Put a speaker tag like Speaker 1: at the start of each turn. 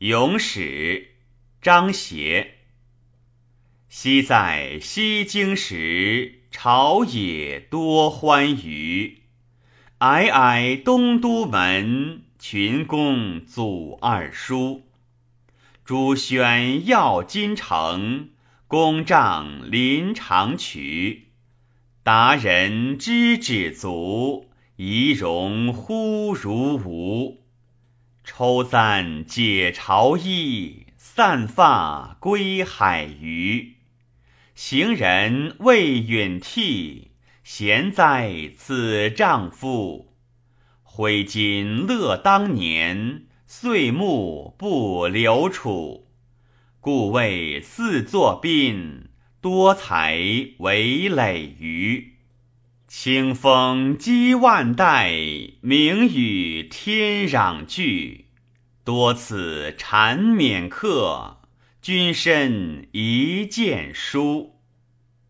Speaker 1: 咏史，张协。昔在西京时，朝野多欢娱。皑皑东都门，群公祖二叔。朱轩耀金城，公杖临长渠。达人知止足，仪容忽如无。抽簪解朝衣，散发归海隅。行人未允替，贤哉此丈夫！挥金乐当年，岁暮不留楚。故谓四作宾，多才为累余。清风激万代，明雨天壤聚。多此缠绵客，君身一见书。